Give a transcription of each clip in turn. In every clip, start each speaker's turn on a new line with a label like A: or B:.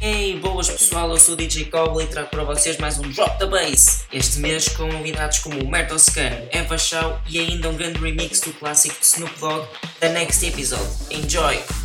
A: Hey, boas pessoal, eu sou o DJ Coble e trago para vocês mais um Drop the Bass. Este mês com novidades como o Merto Scan, Eva Shaw e ainda um grande remix do clássico de Snoop Dogg, The Next Episode. Enjoy!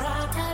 B: Rock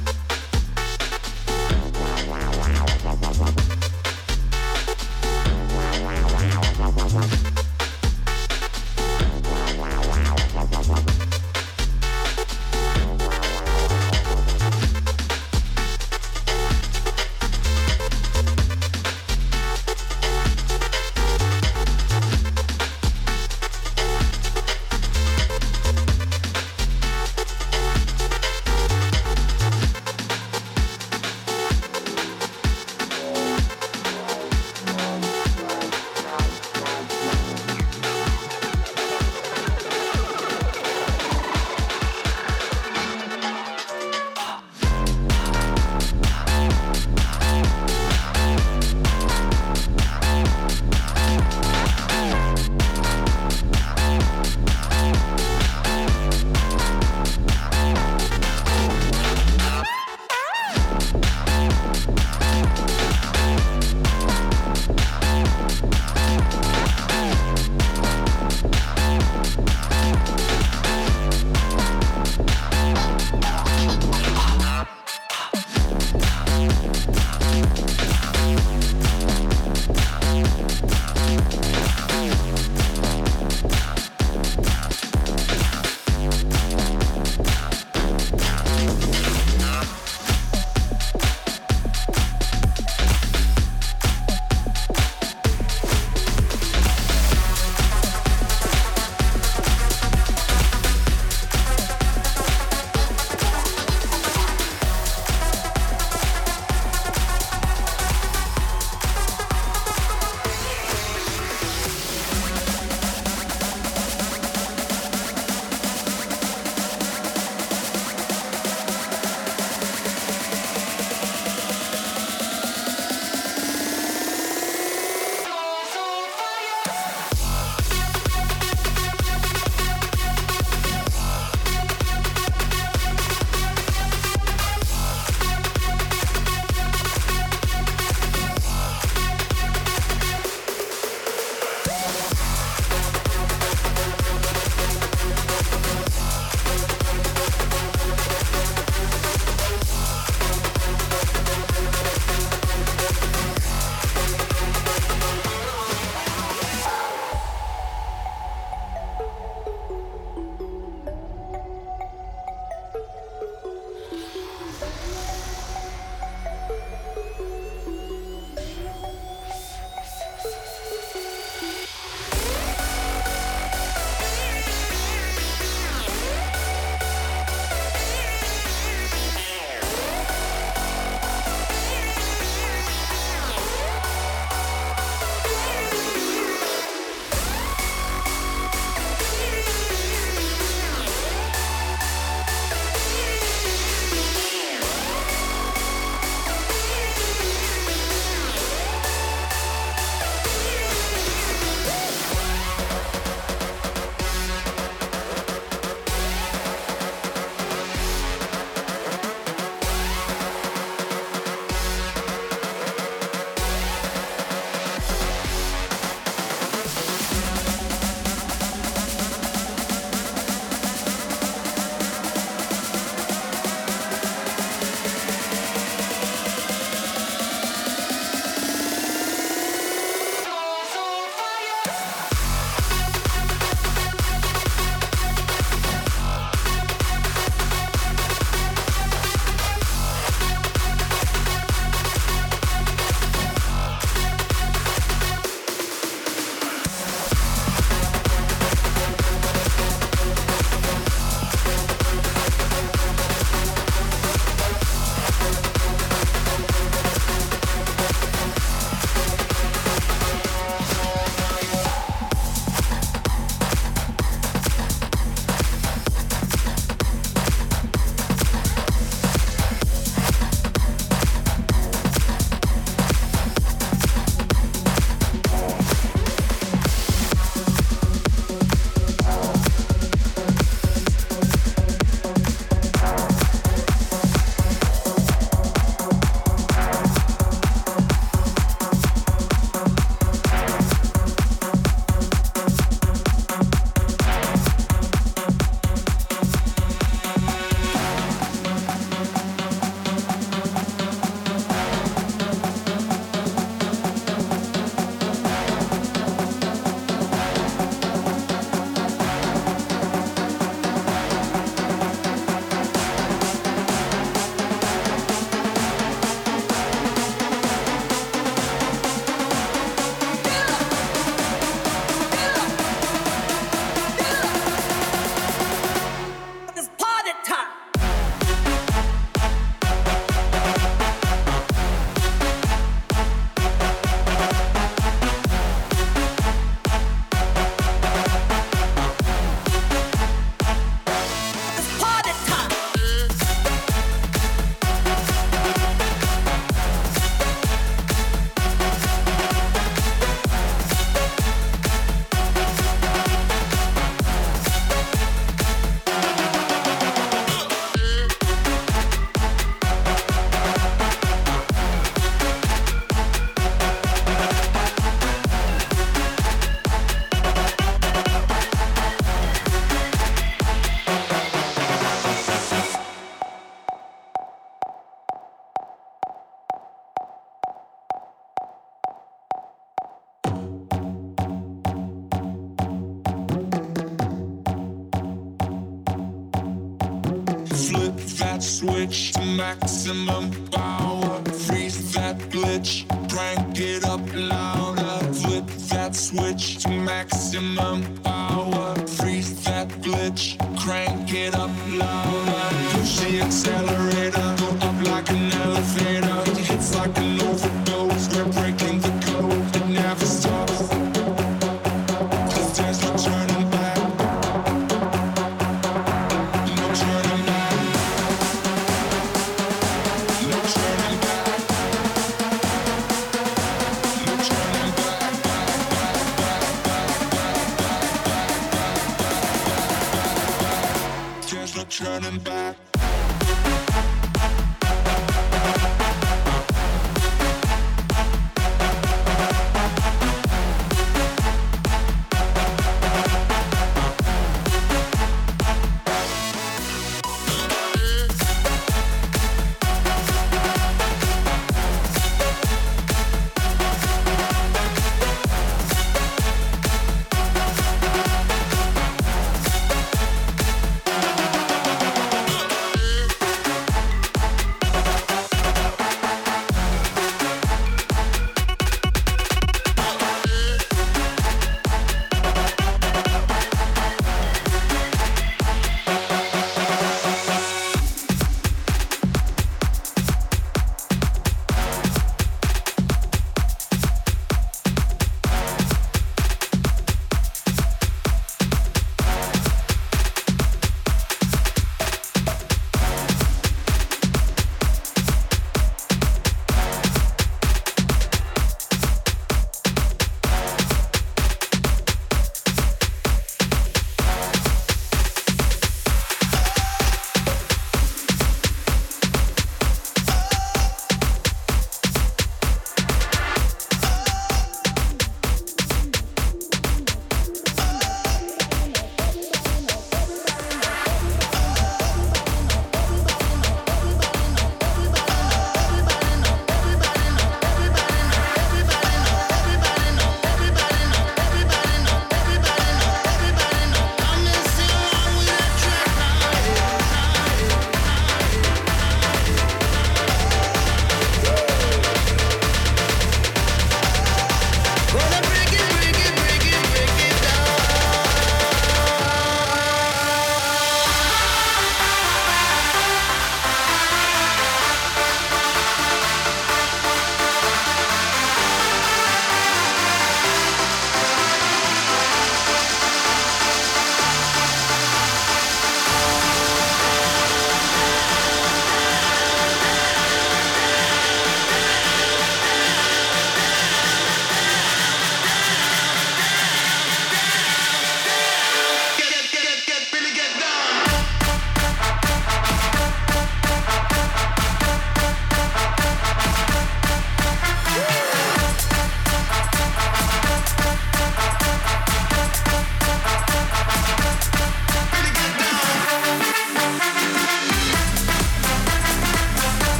C: switch to maximum power. Freeze that glitch, crank it up louder. Flip that switch to maximum power. Freeze that glitch, crank it up louder.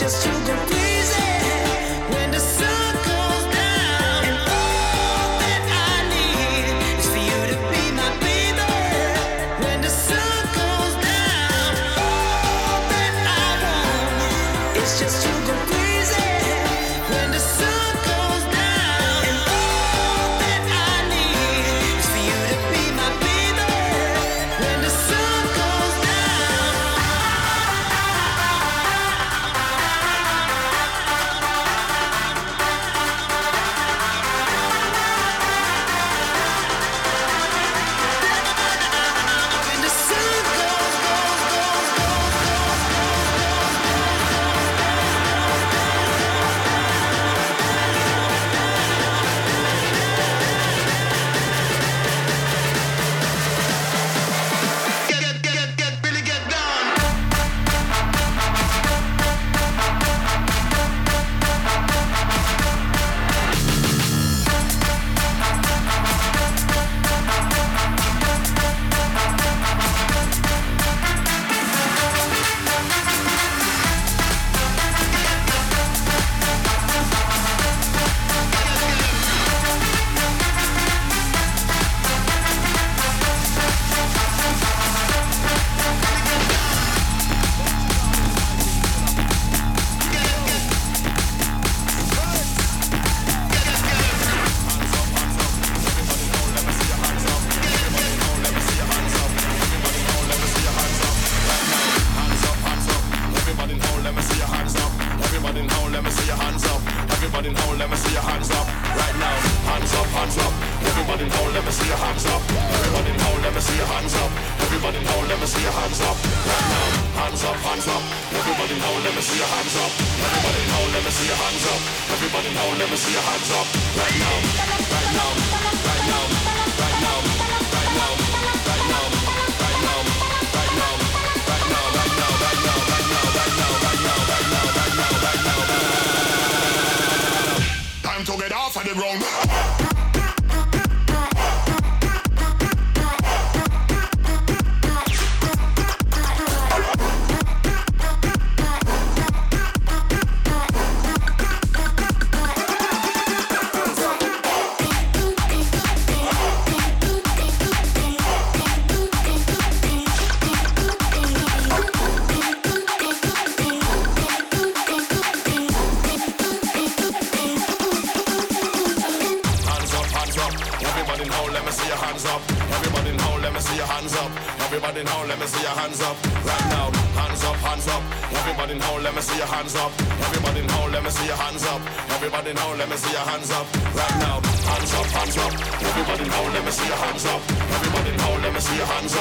C: just too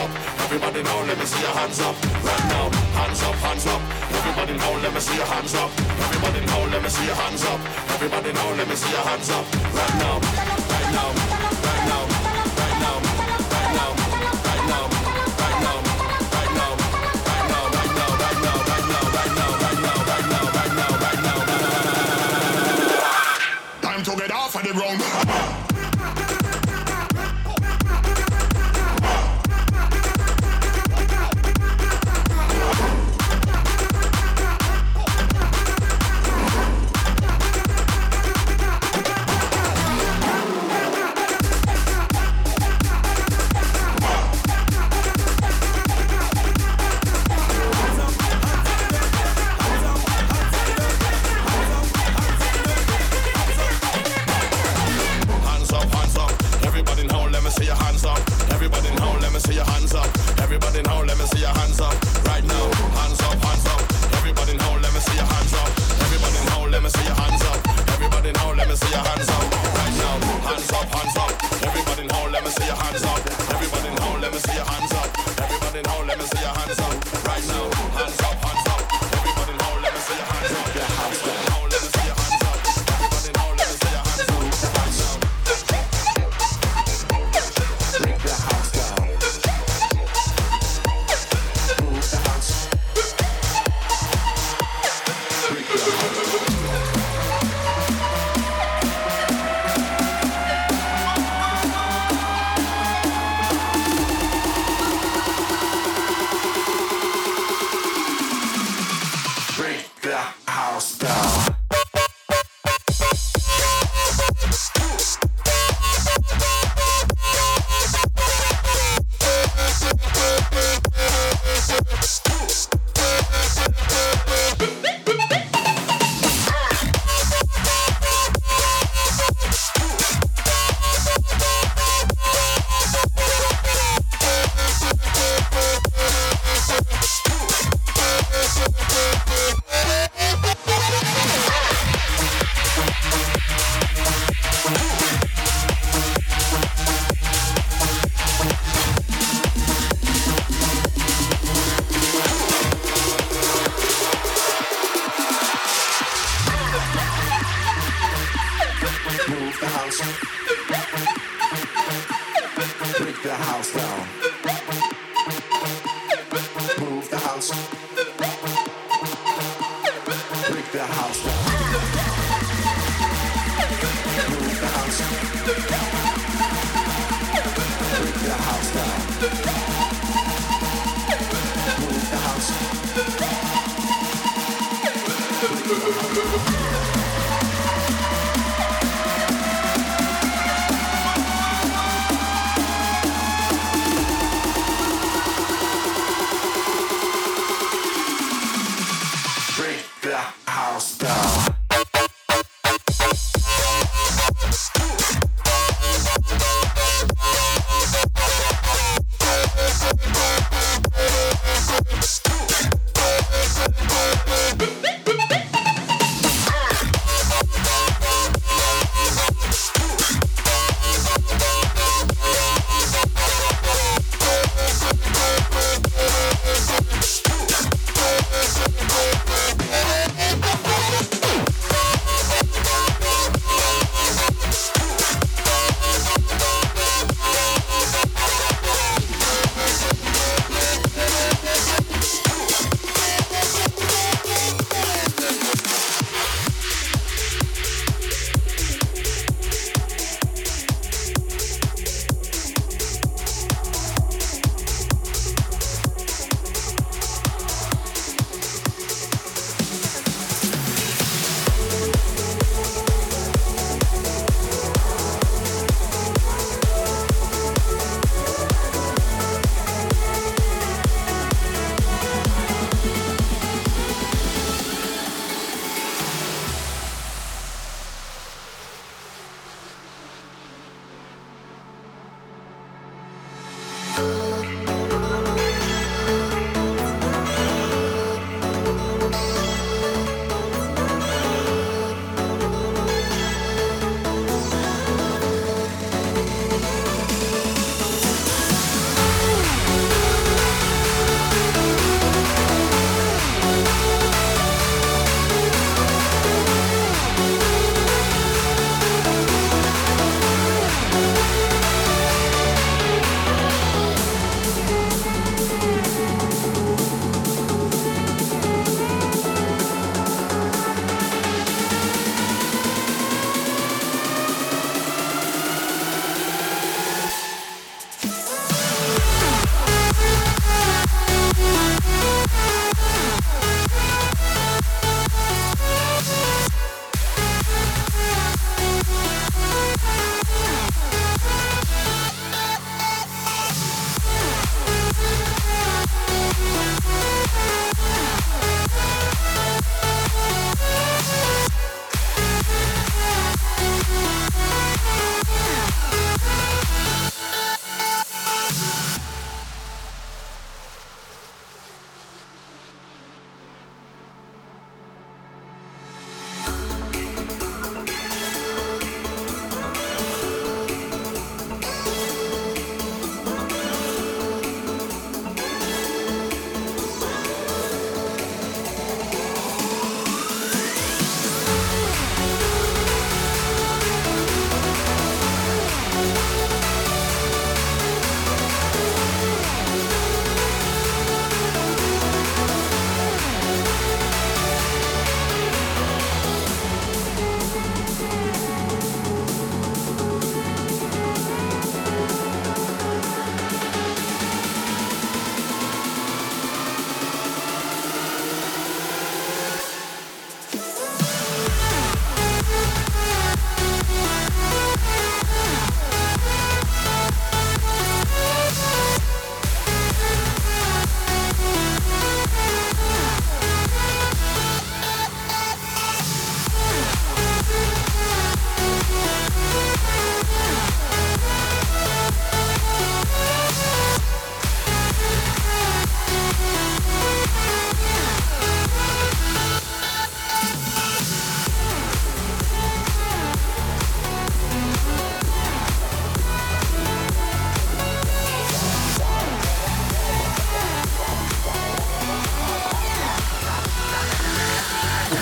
C: up.
B: Everybody now, let me see your hands up. Right now, hands up, hands up. Everybody now, let me see your hands up. Everybody now, let me see your hands up. Everybody now, let me see your hands up. Right now, right now, right now, right now, right now, right now, right now, right now, right now, right now, right now, right now, right now, right now, right now, right now, right now, right now. Time to get off of the ground.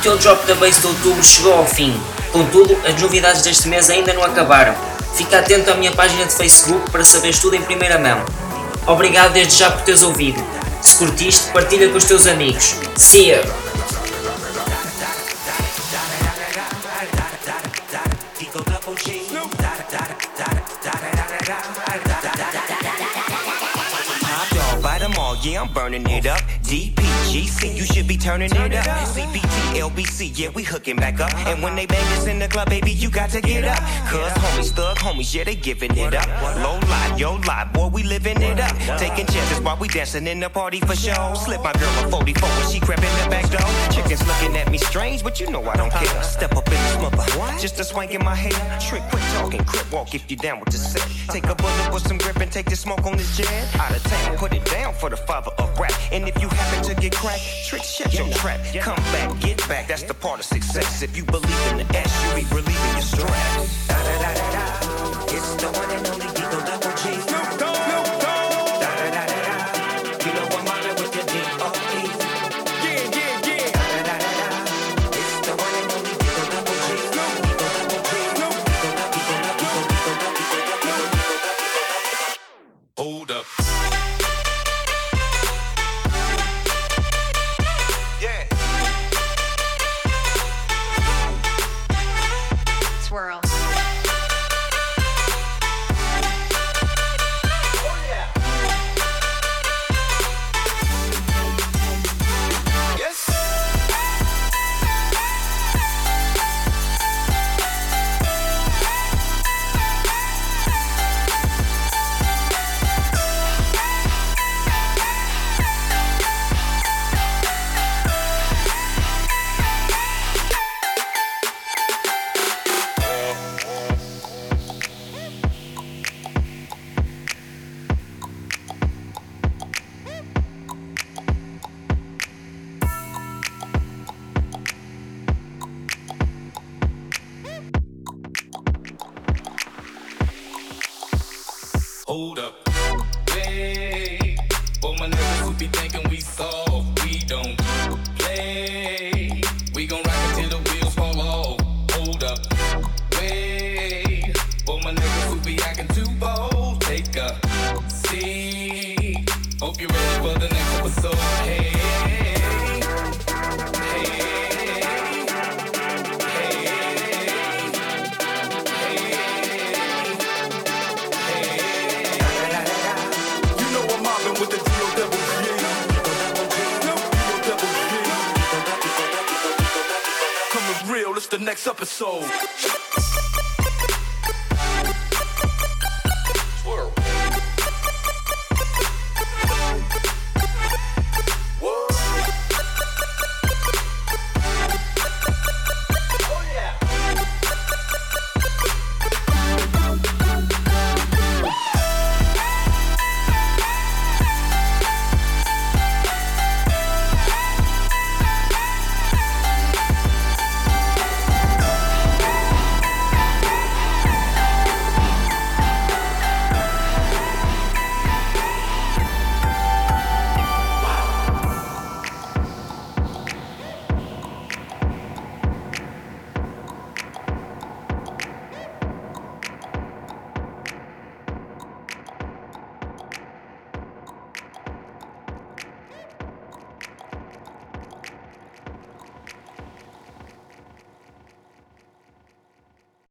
A: Teu Drop the Bass de outubro chegou ao fim. Contudo, as novidades deste mês ainda não acabaram. Fica atento à minha página de Facebook para saberes tudo em primeira mão. Obrigado desde já por teres ouvido. Se curtiste, partilha com os teus amigos. See ya!
D: Yeah, I'm burning it up. DPGC, you should be turning it up. CPT, LBC, yeah, we hooking back up. And when they bang us in the club, baby, you got to get up. Cuz homies, thug homies, yeah, they giving it up. Low lie, yo lie, boy, we living it up. Taking chances while we dancing in the party for show. Slip my girl a 44 when she crept in the back door. Chickens looking at me strange, but you know I don't care. Step up in the smother, just a swank in my hair. Trick, quick talking, crip walk if you down with the set. Take a bullet with some grip and take the smoke on this jet. Out of town, put it down for the father of rap. And if you happen to get cracked, trick, shut your trap. Come back, get back, that's the part of success. If you believe in the S, you be relieving your stress. It's the one and only
E: Double G. Coming real, it's the next episode.